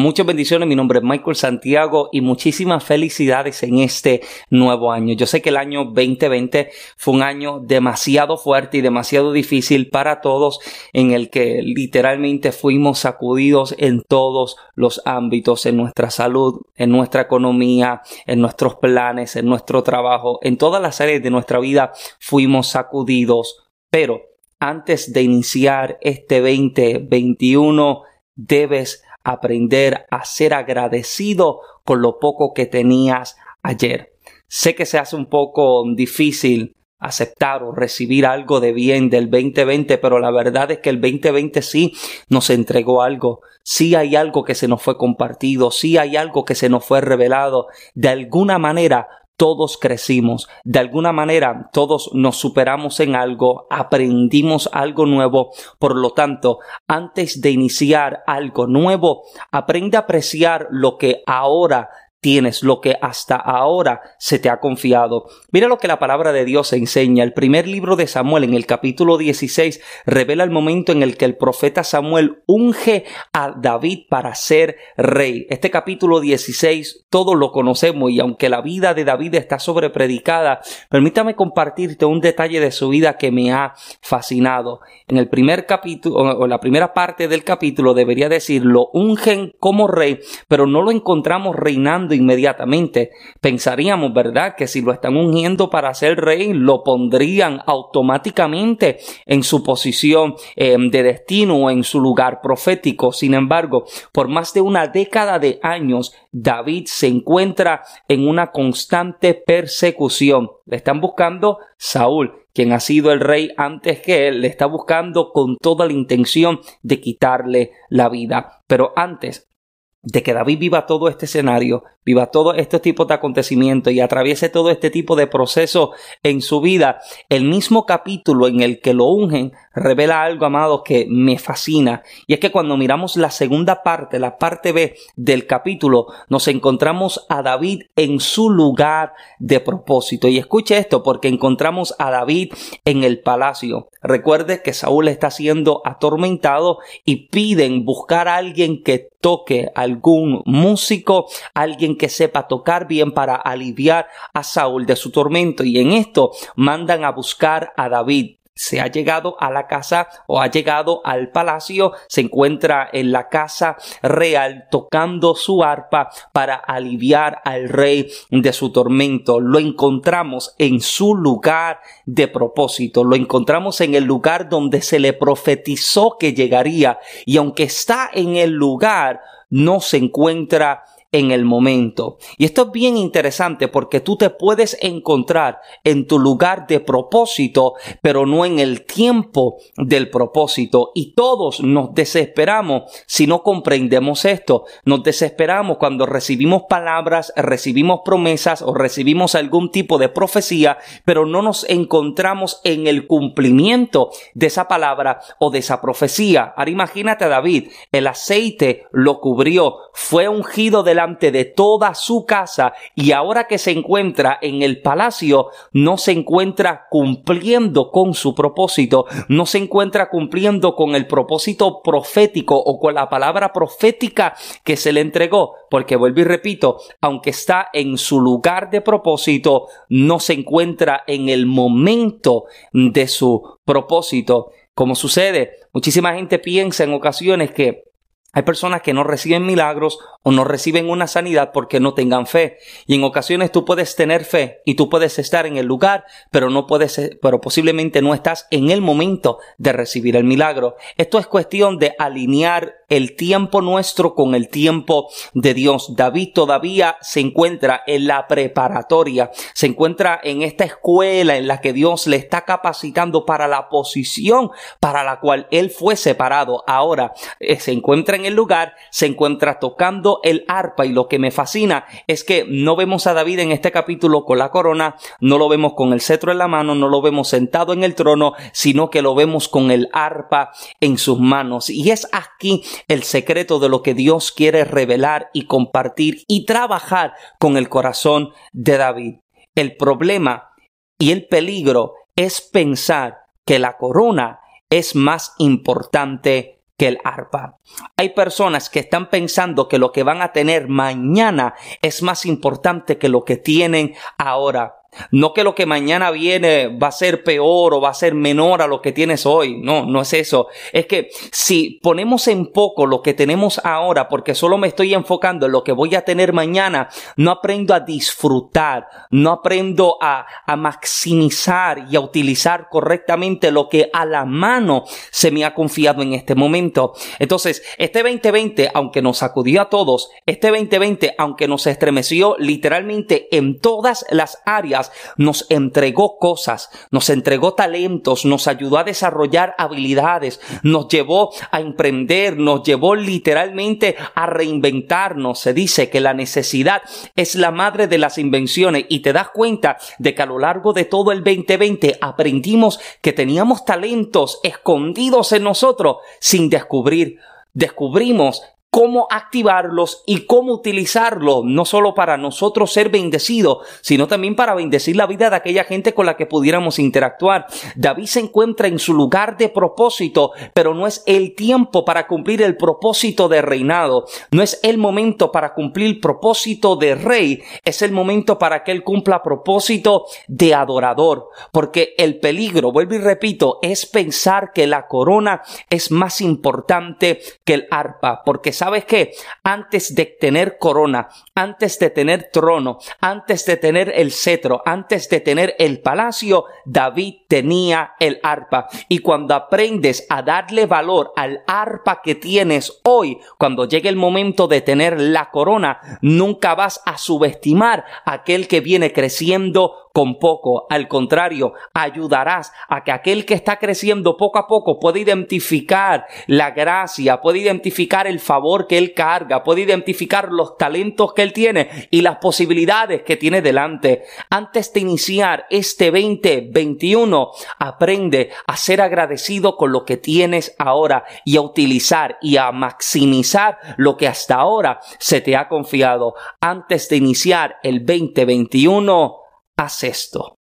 Muchas bendiciones, mi nombre es Michael Santiago y muchísimas felicidades en este nuevo año. Yo sé que el año 2020 fue un año demasiado fuerte y demasiado difícil para todos en el que literalmente fuimos sacudidos en todos los ámbitos, en nuestra salud, en nuestra economía, en nuestros planes, en nuestro trabajo, en todas las áreas de nuestra vida fuimos sacudidos. Pero antes de iniciar este 2021 debes aprender a ser agradecido con lo poco que tenías ayer. Sé que se hace un poco difícil aceptar o recibir algo de bien del 2020, pero la verdad es que el 2020 sí nos entregó algo, sí hay algo que se nos fue compartido, sí hay algo que se nos fue revelado. De alguna manera todos crecimos, de alguna manera todos nos superamos en algo, aprendimos algo nuevo, por lo tanto, antes de iniciar algo nuevo, aprende a apreciar lo que ahora tienes lo que hasta ahora se te ha confiado. Mira lo que la palabra de Dios enseña. El primer libro de Samuel en el capítulo 16 revela el momento en el que el profeta Samuel unge a David para ser rey. Este capítulo 16 todos lo conocemos y aunque la vida de David está sobrepredicada, permítame compartirte un detalle de su vida que me ha fascinado. En el primer capítulo o la primera parte del capítulo debería decir lo ungen como rey, pero no lo encontramos reinando inmediatamente. Pensaríamos, ¿verdad?, que si lo están ungiendo para ser rey, lo pondrían automáticamente en su posición eh, de destino o en su lugar profético. Sin embargo, por más de una década de años, David se encuentra en una constante persecución. Le están buscando Saúl, quien ha sido el rey antes que él, le está buscando con toda la intención de quitarle la vida. Pero antes de que David viva todo este escenario, viva todo este tipo de acontecimientos y atraviese todo este tipo de proceso en su vida, el mismo capítulo en el que lo ungen revela algo, amado, que me fascina. Y es que cuando miramos la segunda parte, la parte B del capítulo, nos encontramos a David en su lugar de propósito. Y escuche esto, porque encontramos a David en el palacio. Recuerde que Saúl está siendo atormentado y piden buscar a alguien que toque, algún músico, alguien que sepa tocar bien para aliviar a Saúl de su tormento. Y en esto mandan a buscar a David se ha llegado a la casa o ha llegado al palacio, se encuentra en la casa real tocando su arpa para aliviar al rey de su tormento. Lo encontramos en su lugar de propósito, lo encontramos en el lugar donde se le profetizó que llegaría y aunque está en el lugar, no se encuentra en el momento. Y esto es bien interesante porque tú te puedes encontrar en tu lugar de propósito, pero no en el tiempo del propósito. Y todos nos desesperamos si no comprendemos esto. Nos desesperamos cuando recibimos palabras, recibimos promesas o recibimos algún tipo de profecía, pero no nos encontramos en el cumplimiento de esa palabra o de esa profecía. Ahora imagínate David, el aceite lo cubrió, fue ungido de de toda su casa y ahora que se encuentra en el palacio, no se encuentra cumpliendo con su propósito, no se encuentra cumpliendo con el propósito profético o con la palabra profética que se le entregó, porque vuelvo y repito, aunque está en su lugar de propósito, no se encuentra en el momento de su propósito. Como sucede, muchísima gente piensa en ocasiones que hay personas que no reciben milagros o no reciben una sanidad porque no tengan fe. Y en ocasiones tú puedes tener fe y tú puedes estar en el lugar, pero no puedes, pero posiblemente no estás en el momento de recibir el milagro. Esto es cuestión de alinear el tiempo nuestro con el tiempo de Dios. David todavía se encuentra en la preparatoria, se encuentra en esta escuela en la que Dios le está capacitando para la posición para la cual él fue separado. Ahora eh, se encuentra en el lugar, se encuentra tocando el arpa y lo que me fascina es que no vemos a David en este capítulo con la corona, no lo vemos con el cetro en la mano, no lo vemos sentado en el trono, sino que lo vemos con el arpa en sus manos. Y es aquí el secreto de lo que Dios quiere revelar y compartir y trabajar con el corazón de David. El problema y el peligro es pensar que la corona es más importante que el arpa. Hay personas que están pensando que lo que van a tener mañana es más importante que lo que tienen ahora. No que lo que mañana viene va a ser peor o va a ser menor a lo que tienes hoy. No, no es eso. Es que si ponemos en poco lo que tenemos ahora porque solo me estoy enfocando en lo que voy a tener mañana, no aprendo a disfrutar, no aprendo a, a maximizar y a utilizar correctamente lo que a la mano se me ha confiado en este momento. Entonces, este 2020, aunque nos sacudió a todos, este 2020, aunque nos estremeció literalmente en todas las áreas, nos entregó cosas, nos entregó talentos, nos ayudó a desarrollar habilidades, nos llevó a emprender, nos llevó literalmente a reinventarnos. Se dice que la necesidad es la madre de las invenciones y te das cuenta de que a lo largo de todo el 2020 aprendimos que teníamos talentos escondidos en nosotros sin descubrir descubrimos cómo activarlos y cómo utilizarlos, no solo para nosotros ser bendecidos, sino también para bendecir la vida de aquella gente con la que pudiéramos interactuar. David se encuentra en su lugar de propósito, pero no es el tiempo para cumplir el propósito de reinado, no es el momento para cumplir el propósito de rey, es el momento para que él cumpla propósito de adorador, porque el peligro, vuelvo y repito, es pensar que la corona es más importante que el arpa, porque ¿sabes qué? Antes de tener corona, antes de tener trono, antes de tener el cetro, antes de tener el palacio, David tenía el arpa. Y cuando aprendes a darle valor al arpa que tienes hoy, cuando llegue el momento de tener la corona, nunca vas a subestimar a aquel que viene creciendo con poco. Al contrario, ayudarás a que aquel que está creciendo poco a poco pueda identificar la gracia, pueda identificar el favor que él carga, puede identificar los talentos que él tiene y las posibilidades que tiene delante. Antes de iniciar este 2021, aprende a ser agradecido con lo que tienes ahora y a utilizar y a maximizar lo que hasta ahora se te ha confiado. Antes de iniciar el 2021, haz esto.